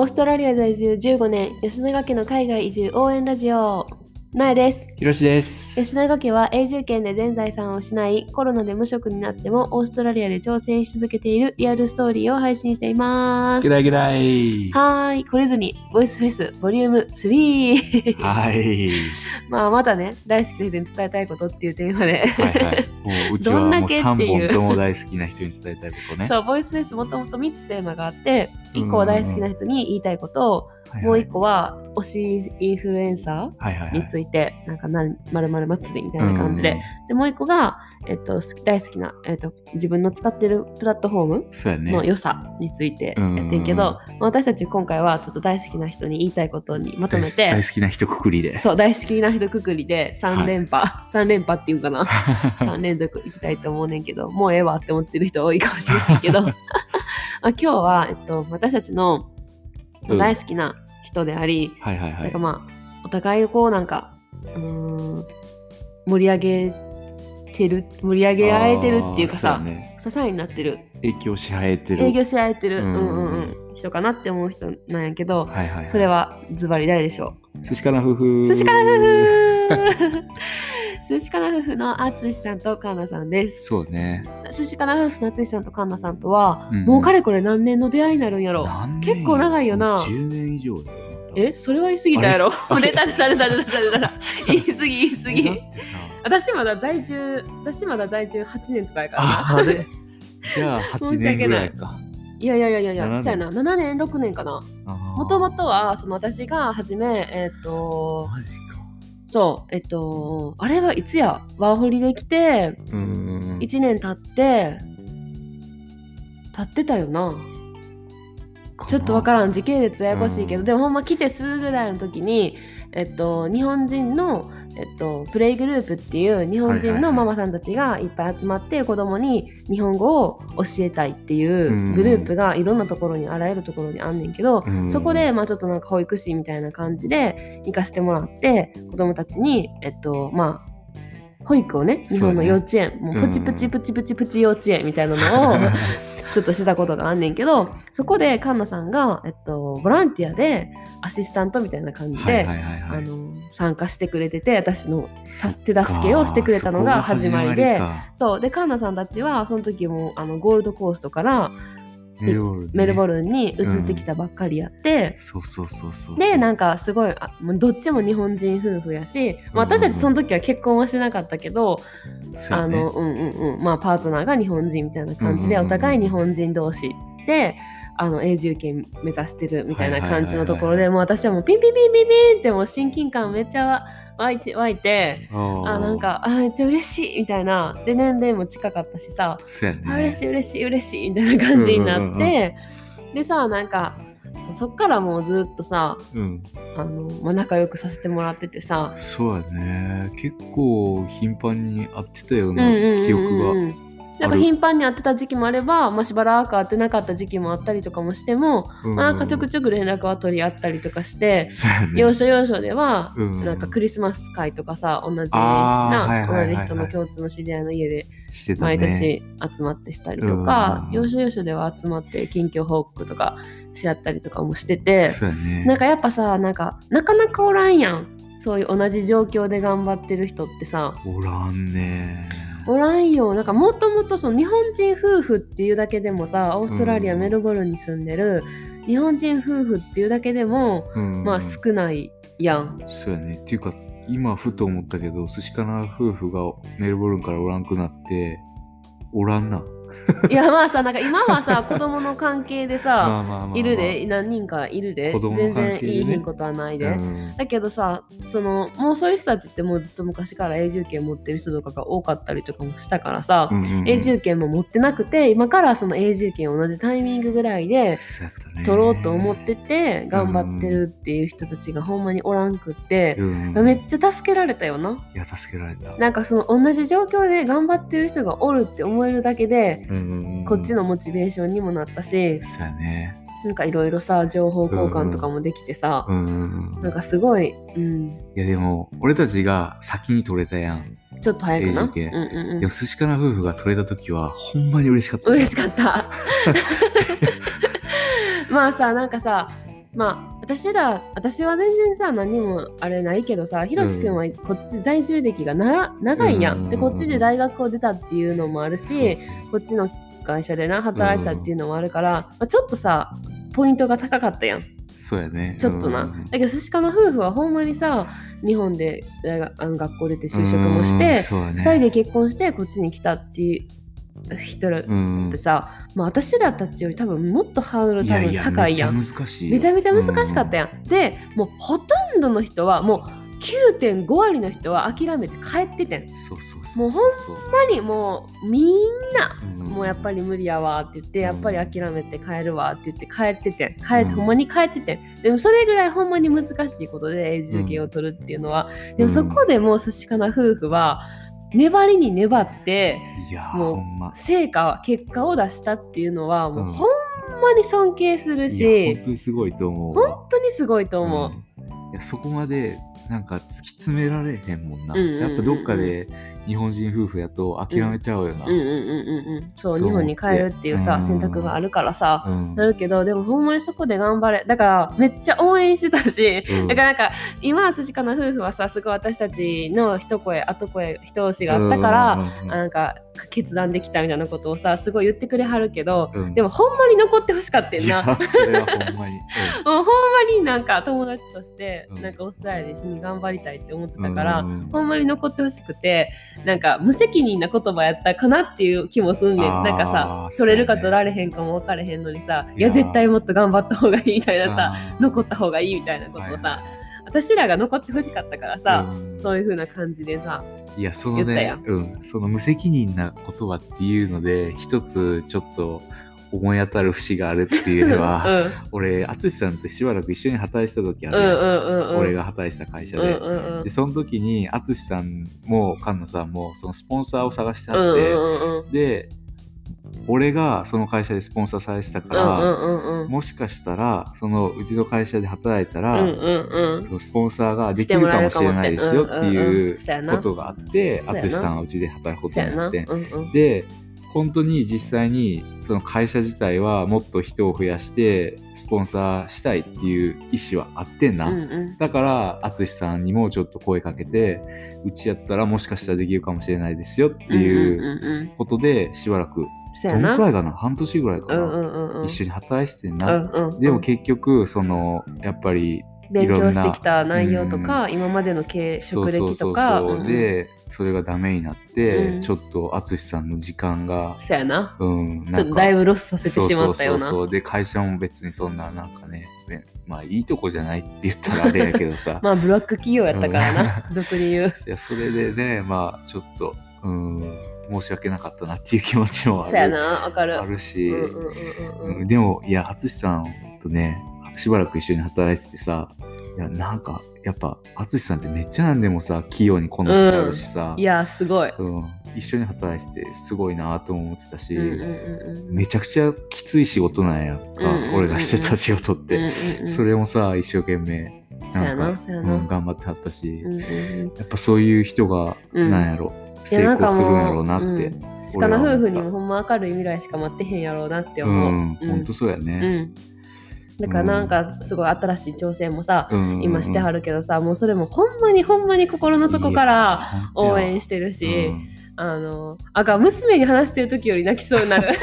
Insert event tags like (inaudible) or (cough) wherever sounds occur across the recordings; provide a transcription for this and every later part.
オーストラリア在住15年、吉永家の海外移住応援ラジオ。なえです。ひろしです。吉永家は永住権で全財産を失い、コロナで無職になってもオーストラリアで挑戦し続けているリアルストーリーを配信していますぐ。だいぐだい。はーい、懲りずに、ボイスフェス、ボリューム3。はい。(laughs) まあ、またね、大好きな人に伝えたいことっていうテーマで。はいはい。もううちはどんだもうけっていう3本とも大好きな人に伝えたいことね。そう、ボイスフェスもともと3つテーマがあって、うん1個は大好きな人に言いたいことを、はいはい。もう1個は推しインフルエンサはいはいはい。ーについて、なんかなまるまる祭りみたいな感じで、でもう1個が、えっと、好き大好きな、えっと、自分の使ってるプラットフォーム。の良さについてやってんけど、うんまあ私たち今回はちょっと大好きな人に言いたいことにまとめ大て大好きな人くくりで。そう大好きな人くくりで3連覇、3連覇っていうかな。(laughs) 3連続いきたいと思うねんけどもうええわって思ってる人多いかもしれないけど。(laughs) まあ今日は、えっと、私たちのうん大好きな人であり、はいはいはいなんか。まあお互いをこうなんかうーん盛り上げてる盛り上げ合えてるっていうかさね支えになってる影響し合えてる。営業し合えてる、ううんんうんうん、人かなって思う人なんやけど、はいはいはい。それはズバリ誰でしょ寿司かな夫婦。う寿司かな夫婦寿司かな夫婦の淳さんとカンナさんです。そうね。寿司かな夫婦の淳さんとカンナさんとは、うん。もうかれこれ何年の出会いになるんやろ。結構長いよな。10年以上だよ。えそれは言い過ぎたやろ。あれ？出た出た出た出た出た言い過ぎ言い過だぎ私まだ在住私まだ在住8年とかやからな。ああれ？じゃあ (laughs) 8年ぐらいか。いやい。やいやいやい7や年。そうやな。7年6年かな。ももともとはその私が初めえっ、とマジか。そうえっとあれはいつや？ワーホリで来てうんうんうん。1年経って経ってたよな。ちょっとわからん時系列ややこしいけど、うん。でもほんま来てすぐぐらいの時にえっと日本人の、えっと、プレイグループっていう日本人のママさんたちがいっぱい集まって子供に日本語を教えたいっていううん。グループがいろんなところにあらゆるところにあんねんけど、うん。そこで、まあ、ちょっとなんか保育士みたいな感じで行かせてもらって子供たちにえっとまあ保育をね日本の幼稚園、もうプチプチプチプチプチ幼稚園みたいなのを (laughs) ちょっとしたことがあんねんけどそこでカンナさんが、えっと、ボランティアでアシスタントみたいな感じで、参加してくれてて私のさ手助けをしてくれたのが始まりで。そう。でカンナさんたちはその時もあのゴールドコーストからメルボルンね。メルボルンに移ってきたばっかりやって、そうそうそうそう。でなんかすごいあどっちも日本人夫婦やし、まあ、うん。うんうん私たちその時は結婚はしてなかったけど、そうやね。あのうんうんうん。まあパートナーが日本人みたいな感じで、うんうんうん。お互い日本人同士であの永住権目指してるみたいな感じのところで、もう私はもうピンピンピンピンピンってもう親近感めっちゃ湧いて湧いて。あなんかあめっちゃ嬉しいみたいなで年齢も近かったしさ、ね。あ嬉しい嬉しい嬉しいみたいな感じになって、でさなんかそっからもうずっとさうん。あの、まあ、仲良くさせてもらっててさそうやね。結構頻繁に会ってたよううんな記憶が。なんか頻繁に会ってた時期もあれば、まあ、しばらく会ってなかった時期もあったりとかもしても、うんまあ、なんかちょくちょく連絡は取り合ったりとかして、ね。要所要所では、うんなんかクリスマス会とかさ同じな同じ人の共通の知り合いの家で。毎年集まってしたりとか、うん要所要所では集まって近況報告とかし合ったりとかもしてて、ね。なんかやっぱさなんかなかなかおらんやんそういう同じ状況で頑張ってる人ってさおらんね。おらんよなんかもともとその日本人夫婦っていうだけでもさオーストラリア、うんメルボルンに住んでる日本人夫婦っていうだけでも、うんまあ少ないやんそうやね。っていうか、今ふと思ったけど、寿司かな夫婦がメルボルンからおらんくなって、おらんな。いやまあさなんか今はさ子供の関係でさ、(laughs) いるで何人かいるで子供の全然いいひんことはないで、うん。だけどさそのもうそういう人たちってもうずっと昔から永住権持ってる人とかが多かったりとかもしたからさ、うんうんうん。永住権も持ってなくて今からその永住権を同じタイミングぐらいで取ろうと思ってて頑張ってるっていう人たちがほんまにおらんくって、うんめっちゃ助けられたよな。いや、助けられた。なんかその同じ状況で頑張ってる人がおるって思えるだけで、うんこっちのモチベーションにもなったし、そうやね。なんかいろいろさ情報交換とかもできてさ、うんうんうんなんかすごい、うん、いやでも俺たちが先に取れたやん。ちょっと早くな？うんうんうんでも寿司かな夫婦が取れた時はほんまに嬉しかった。嬉しかった。(laughs) まあさなんかさまあ私ら私は全然さ何にもあれないけどさひろし君はこっち在住歴がな長いやん、うん。でこっちで大学を出たっていうのもあるしこっちの会社でな働いたっていうのもあるから、まあ、ちょっとさポイントが高かったやん。そうやね。ちょっとな、うん。だけど寿司家の夫婦はほんまにさ日本で大学あの学校出て就職もしうんてね。2人で結婚してこっちに来たっていう人らっうん。てさ、まあ、私らたちより多分もっとハードル多分高いやん。めっちゃ難しいよ。めちゃめちゃ難しかったやん。でもうほとんどの人はもう9.5割の人は諦めて帰っててん。もうほんまにもうみんなうん。もうやっぱり無理やわって言ってうん。やっぱり諦めて帰るわって言って帰っててん。帰ほんまに帰っててん。でもそれぐらいほんまに難しいことで永住権を取るっていうのは、でもそこでもう寿司かな夫婦は粘りに粘っていやーもうま。成果結果を出したっていうのはもううん。ほんまに尊敬するし、本当にすごいと思うわ。本当にすごいと思う。うんいやそこまでなんか突き詰められへんもんな、やっぱどっかで日本人夫婦やと諦めちゃうよな、うん。うんうんそう日本に帰るっていうさうん。選択があるからさ、うん。なるけどでもほんまにそこで頑張れ。だからめっちゃ応援してたし、うん。だからなんか今は筋かな夫婦はさすごい私たちの一声後声一押しがあったから、うんなんか決断できたみたいなことをさすごい言ってくれはるけど、うん。でもほんまに残ってほしかったんな。それはほんまに、(laughs) もうほんまになんか友達として、うん。なんかオーストラリアで一緒に頑張りたいって思ってたから、うんほんまに残ってほしくてなんか無責任な言葉やったかなっていう気もすんねん。なんかさ取れるか取られへんかも分かれへんのにさいや絶対もっと頑張った方がいいみたいなさ残った方がいいみたいなことをさ、は私らが残ってほしかったからさ、うん。そういう風な感じでさいやそのねうん、その無責任な言葉っていうので一つちょっと思い当たる節があるっていうのは、うん俺淳さんとしばらく一緒に働いてた時あるうんうんうんうん。俺が働いてた会社うんで。うんうん。でその時に淳さんも菅野さんもそのスポンサーを探してうんあって、うんうんうんで俺がその会社でスポンサーされてたから、うんうんうんもしかしたらそのうちの会社で働いたら、うんうんうん。そのスポンサーができるかもしれないですよってうんうんいうことがあってそうやな。淳さんはうちで働くことになって。うんうん。で本当に実際にその会社自体はもっと人を増やしてスポンサーしたいっていう意思はあってんな、うんうん。だから淳さんにもちょっと声かけてうちやったらもしかしたらできるかもしれないですよっていうことでしばらくどのくらいかな？半年ぐらいかな、うんうんうんうん。一緒に働いててんうな、んうんうん。でも結局そのやっぱり勉強してきた内容とか、今までの経職歴とか。でそれがダメになって、うん。ちょっと淳さんの時間がそうやな。うんちょっとだいぶロスさせてしまったような。そうそうそうそう。で会社も別にそんななんかねねまあいいとこじゃないって言ったらあれやけどさ。(laughs) まあブラック企業やったからな、(laughs) 俗に言う。(laughs) いやそれでねまあちょっとうん申し訳なかったなっていう気持ちもあそうやるなわかる。あるし、うんうんうんうん。うんでもいや淳さんとねしばらく一緒に働いててさいやなんかやっぱ淳さんってめっちゃなんでもさ器用にこなしちゃうしさ、いやすごい、うん、一緒に働いててすごいなと思ってたし、うんうんうんうん。めちゃくちゃきつい仕事なんやんか、うんうんうんうん。俺がしてた仕事って、うんうんうんそれもさ一生懸命なかなんそうん、頑張ってはったし、うんうんうん。やっぱそういう人がうん。なんやろ、成功するんやろうなって、うん。鹿の夫婦にもほんま明るい未来しか待ってへんやろうなって思う、うん、ほんとそうやうね、んだからなんかすごい新しい挑戦もさ、うん今してはるけどさもうそれもほんまにほんまに心の底から応援してるし、うん。あのあかん娘に話してる時より泣きそうになる。(laughs)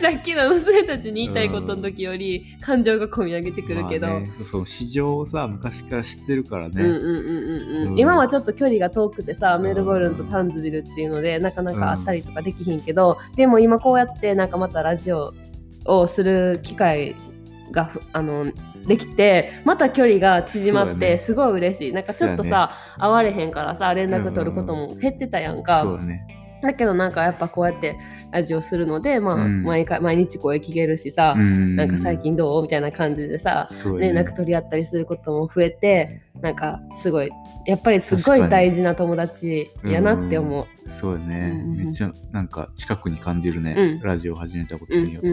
さっきの娘たちに言いたいことの時より感情が込み上げてくるけど、まあねそう市場をさ昔から知ってるからね、うんうんうん今はちょっと距離が遠くてさメルボルンとタンズビルっていうのでなかなか会ったりとかできひんけど、でも今こうやってなんかまたラジオをする機会がふあのできてまた距離が縮まってすごい嬉しい。なんかちょっとさ、会われへんからさ連絡取ることも減ってたやんか、そうだねだけどなんかやっぱこうやってラジオするので、まあうん。毎回毎日声聞けるしさ、うん。なんか最近どうみたいな感じでさ、ね。連絡取り合ったりすることも増えてなんかすごいやっぱりすごい大事な友達やなって思う。そうやね、うんうんうん。めっちゃなんか近くに感じるね、うん。ラジオを始めたことうんによって、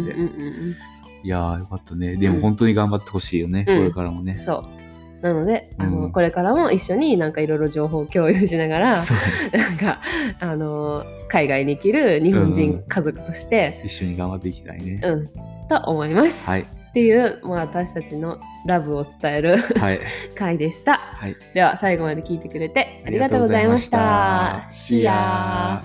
いやーよかったね。でもうん本当に頑張ってほしいよね、うん。これからもね、そうなので、あの、これからも一緒になんかいろいろ情報共有しながら、なんか、あの、海外に生きる日本人家族として、うん、一緒に頑張っていきたいね。うん。と思います。はい。っていう、まあ、私たちのラブを伝える、はい、(laughs) 回でした、はい、では最後まで聞いてくれてありがとうございました。シア